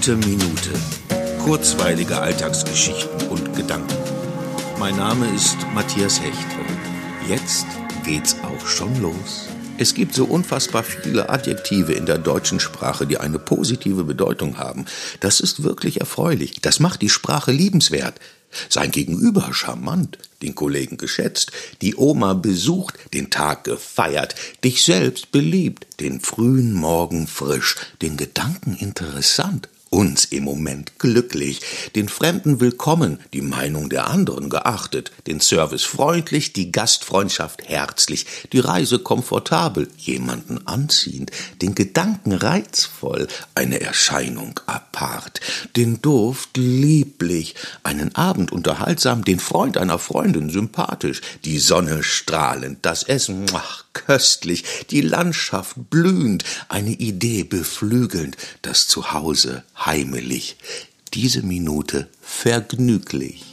Diese Minute. Kurzweilige Alltagsgeschichten und Gedanken. Mein Name ist Matthias Hecht und jetzt geht's auch schon los. Es gibt so unfassbar viele Adjektive in der deutschen Sprache, die eine positive Bedeutung haben. Das ist wirklich erfreulich. Das macht die Sprache liebenswert. Sein Gegenüber charmant, den Kollegen geschätzt, die Oma besucht, den Tag gefeiert, dich selbst beliebt, den frühen Morgen frisch, den Gedanken interessant, uns im Moment glücklich, den Fremden willkommen, die Meinung der anderen geachtet, den Service freundlich, die Gastfreundschaft herzlich, die Reise komfortabel, jemanden anziehend, den Gedanken reizvoll, eine Erscheinung apart, den Duft lieblich, einen Abend unterhaltsam, den Freund einer Freundin sympathisch, die Sonne strahlend, das Essen ach, köstlich, die Landschaft blühend, eine Idee beflügelnd, das Zuhause heimelig, diese Minute vergnüglich.